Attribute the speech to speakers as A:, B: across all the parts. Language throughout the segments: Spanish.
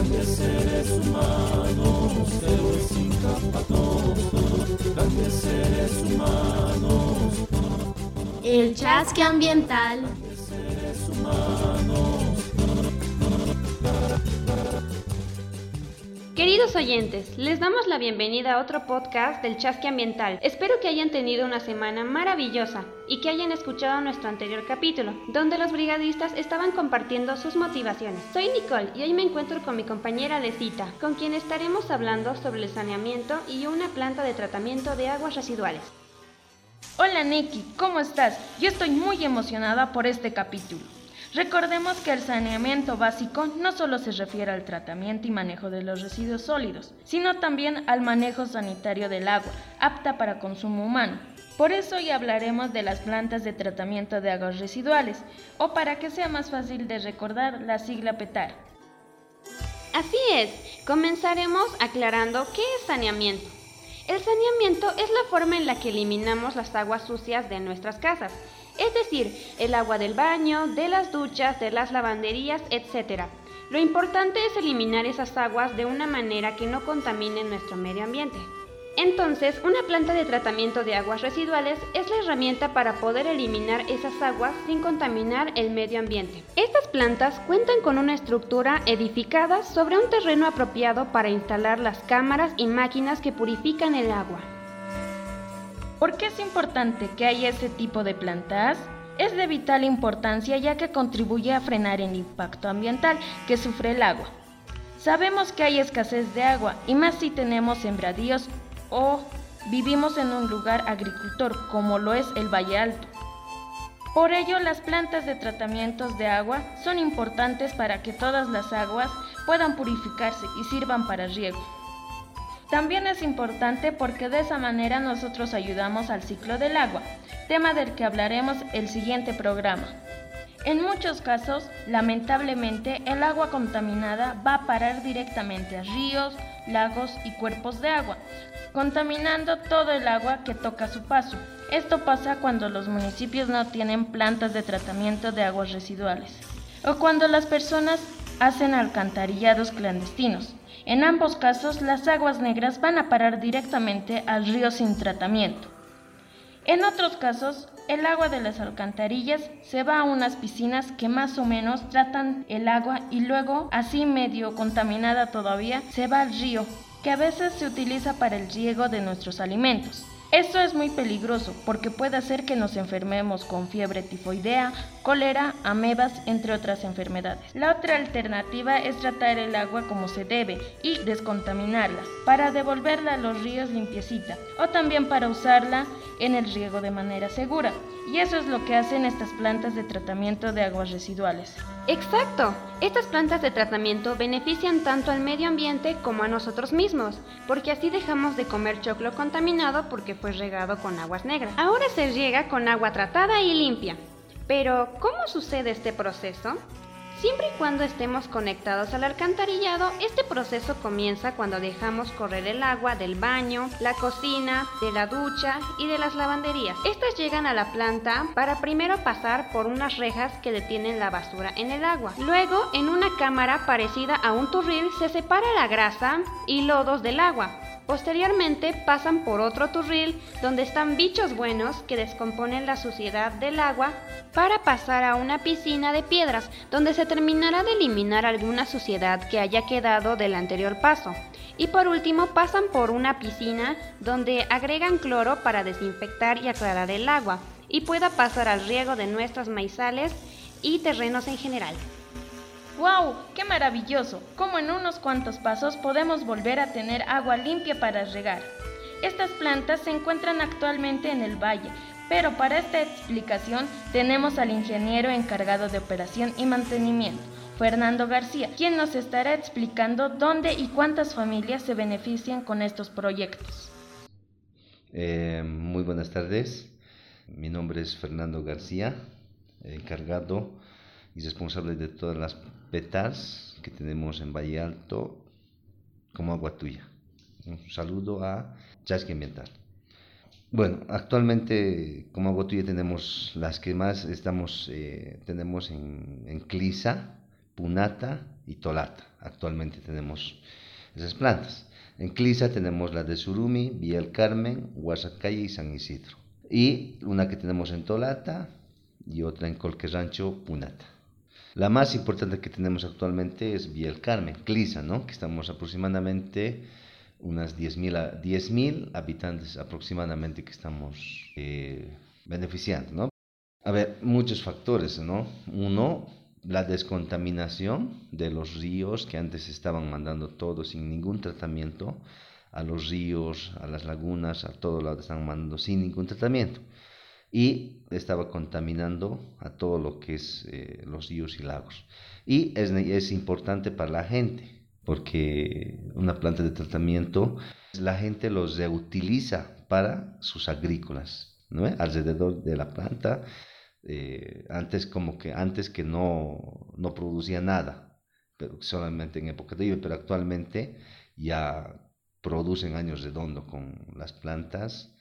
A: Grandes seres humanos, héroes sin capa grandes seres humanos.
B: El chasque ambiental.
A: Seres humanos.
C: Queridos oyentes, les damos la bienvenida a otro podcast del Chasque Ambiental. Espero que hayan tenido una semana maravillosa y que hayan escuchado nuestro anterior capítulo, donde los brigadistas estaban compartiendo sus motivaciones. Soy Nicole y hoy me encuentro con mi compañera Lecita, con quien estaremos hablando sobre el saneamiento y una planta de tratamiento de aguas residuales.
D: Hola Nikki, ¿cómo estás? Yo estoy muy emocionada por este capítulo. Recordemos que el saneamiento básico no solo se refiere al tratamiento y manejo de los residuos sólidos, sino también al manejo sanitario del agua, apta para consumo humano. Por eso hoy hablaremos de las plantas de tratamiento de aguas residuales, o para que sea más fácil de recordar, la sigla PETAR.
C: Así es, comenzaremos aclarando qué es saneamiento. El saneamiento es la forma en la que eliminamos las aguas sucias de nuestras casas es decir, el agua del baño, de las duchas, de las lavanderías, etc. Lo importante es eliminar esas aguas de una manera que no contamine nuestro medio ambiente. Entonces, una planta de tratamiento de aguas residuales es la herramienta para poder eliminar esas aguas sin contaminar el medio ambiente. Estas plantas cuentan con una estructura edificada sobre un terreno apropiado para instalar las cámaras y máquinas que purifican el agua.
D: ¿Por qué es importante que haya ese tipo de plantas? Es de vital importancia ya que contribuye a frenar el impacto ambiental que sufre el agua. Sabemos que hay escasez de agua y más si tenemos sembradíos o vivimos en un lugar agricultor como lo es el Valle Alto. Por ello, las plantas de tratamientos de agua son importantes para que todas las aguas puedan purificarse y sirvan para riego. También es importante porque de esa manera nosotros ayudamos al ciclo del agua, tema del que hablaremos el siguiente programa. En muchos casos, lamentablemente, el agua contaminada va a parar directamente a ríos, lagos y cuerpos de agua, contaminando todo el agua que toca su paso. Esto pasa cuando los municipios no tienen plantas de tratamiento de aguas residuales o cuando las personas hacen alcantarillados clandestinos. En ambos casos, las aguas negras van a parar directamente al río sin tratamiento. En otros casos, el agua de las alcantarillas se va a unas piscinas que más o menos tratan el agua y luego, así medio contaminada todavía, se va al río, que a veces se utiliza para el riego de nuestros alimentos. Esto es muy peligroso porque puede hacer que nos enfermemos con fiebre tifoidea, cólera, amebas, entre otras enfermedades. La otra alternativa es tratar el agua como se debe y descontaminarla para devolverla a los ríos limpiecita o también para usarla en el riego de manera segura. Y eso es lo que hacen estas plantas de tratamiento de aguas residuales.
C: Exacto. Estas plantas de tratamiento benefician tanto al medio ambiente como a nosotros mismos, porque así dejamos de comer choclo contaminado porque fue regado con aguas negras. Ahora se riega con agua tratada y limpia. Pero, ¿cómo sucede este proceso? Siempre y cuando estemos conectados al alcantarillado, este proceso comienza cuando dejamos correr el agua del baño, la cocina, de la ducha y de las lavanderías. Estas llegan a la planta para primero pasar por unas rejas que detienen la basura en el agua. Luego, en una cámara parecida a un turril, se separa la grasa y lodos del agua. Posteriormente pasan por otro turril donde están bichos buenos que descomponen la suciedad del agua para pasar a una piscina de piedras donde se terminará de eliminar alguna suciedad que haya quedado del anterior paso. Y por último pasan por una piscina donde agregan cloro para desinfectar y aclarar el agua y pueda pasar al riego de nuestros maizales y terrenos en general.
D: ¡Wow! ¡Qué maravilloso! Como en unos cuantos pasos podemos volver a tener agua limpia para regar. Estas plantas se encuentran actualmente en el valle, pero para esta explicación tenemos al ingeniero encargado de operación y mantenimiento, Fernando García, quien nos estará explicando dónde y cuántas familias se benefician con estos proyectos.
E: Eh, muy buenas tardes, mi nombre es Fernando García, encargado y responsable de todas las petas que tenemos en Valle Alto como agua tuya. Un saludo a Chasque Ambiental. Bueno, actualmente como agua tuya tenemos las que más estamos, eh, tenemos en, en, Clisa, Punata y Tolata. Actualmente tenemos esas plantas. En Clisa tenemos la de Surumi, Villa Carmen, Huasacalle y San Isidro. Y una que tenemos en Tolata y otra en Colque Rancho, Punata. La más importante que tenemos actualmente es Villa Carmen, Clisa, ¿no? que estamos aproximadamente unas 10.000 10 habitantes aproximadamente que estamos eh, beneficiando. ¿no? A ver, muchos factores, ¿no? Uno, la descontaminación de los ríos que antes estaban mandando todo sin ningún tratamiento, a los ríos, a las lagunas, a todo lado están mandando sin ningún tratamiento. Y estaba contaminando a todo lo que es eh, los ríos y lagos. Y es, es importante para la gente, porque una planta de tratamiento, la gente los reutiliza para sus agrícolas, ¿no? alrededor de la planta eh, antes como que antes que no, no producía nada, pero solamente en época de lluvia, pero actualmente ya producen años redondo con las plantas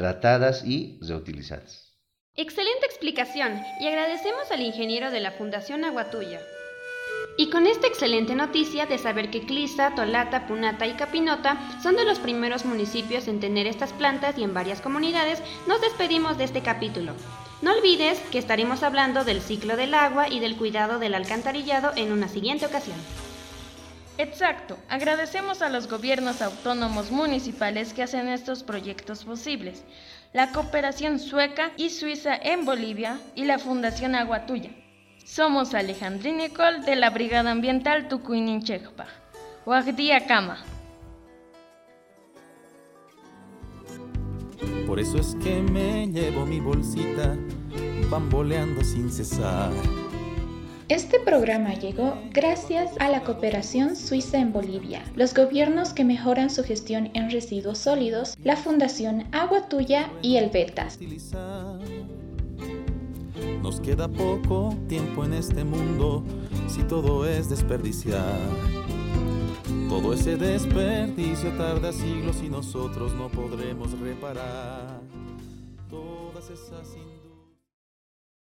E: tratadas y reutilizadas.
C: Excelente explicación y agradecemos al ingeniero de la Fundación Aguatuya. Y con esta excelente noticia de saber que Clisa, Tolata, Punata y Capinota son de los primeros municipios en tener estas plantas y en varias comunidades, nos despedimos de este capítulo. No olvides que estaremos hablando del ciclo del agua y del cuidado del alcantarillado en una siguiente ocasión.
D: Exacto, agradecemos a los gobiernos autónomos municipales que hacen estos proyectos posibles, la cooperación sueca y suiza en Bolivia y la Fundación Tuya. Somos Alejandrín Nicole de la Brigada Ambiental Tucuininchekpa. Wagdia Kama.
A: Por eso es que me llevo mi bolsita, bamboleando sin cesar.
B: Este programa llegó gracias a la cooperación suiza en Bolivia, los gobiernos que mejoran su gestión en residuos sólidos, la Fundación Agua Tuya y el Betas.
A: Nos queda poco tiempo en este mundo si todo es desperdiciar. Todo ese desperdicio tarda siglos y nosotros no podremos reparar todas esas industrias.